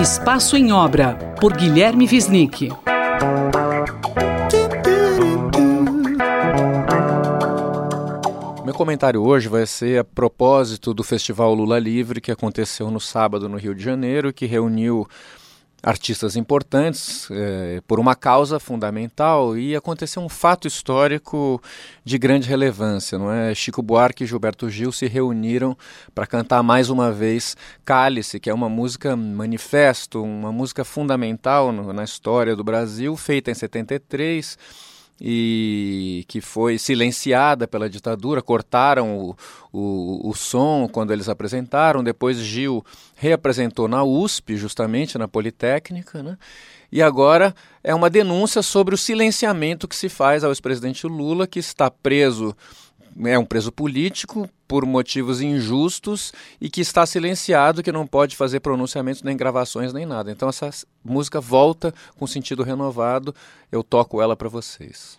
Espaço em Obra, por Guilherme Visnick. Meu comentário hoje vai ser a propósito do Festival Lula Livre que aconteceu no sábado no Rio de Janeiro, que reuniu artistas importantes eh, por uma causa fundamental e aconteceu um fato histórico de grande relevância, não é? Chico Buarque e Gilberto Gil se reuniram para cantar mais uma vez Cálice, que é uma música manifesto, uma música fundamental no, na história do Brasil, feita em 73 e que foi silenciada pela ditadura, cortaram o, o, o, som quando eles apresentaram, depois Gil reapresentou na USP, justamente na Politécnica, né? e agora é uma denúncia sobre o silenciamento que se faz ao ex-presidente Lula, que está preso é um preso político por motivos injustos e que está silenciado, que não pode fazer pronunciamentos nem gravações nem nada. Então essa música volta com sentido renovado. Eu toco ela para vocês.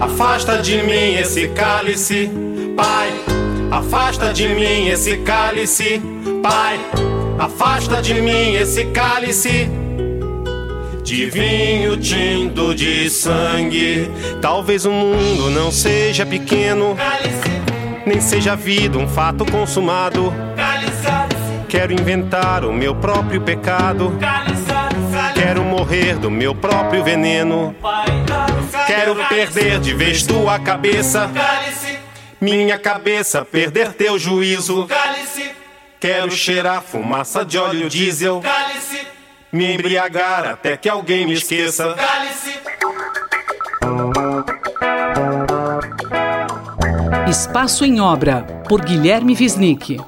Afasta de mim esse cálice, Pai. Afasta de mim esse cálice, Pai. Afasta de mim esse cálice de vinho tinto de sangue. Talvez o mundo não seja pequeno, Cálice, nem seja a vida um fato consumado. cálice, Quero inventar o meu próprio pecado. cálice, Quero morrer do meu próprio veneno. Quero perder de vez tua cabeça, minha cabeça, perder teu juízo. Quero cheirar fumaça de óleo diesel, me embriagar até que alguém me esqueça. Espaço em Obra, por Guilherme Wisnik.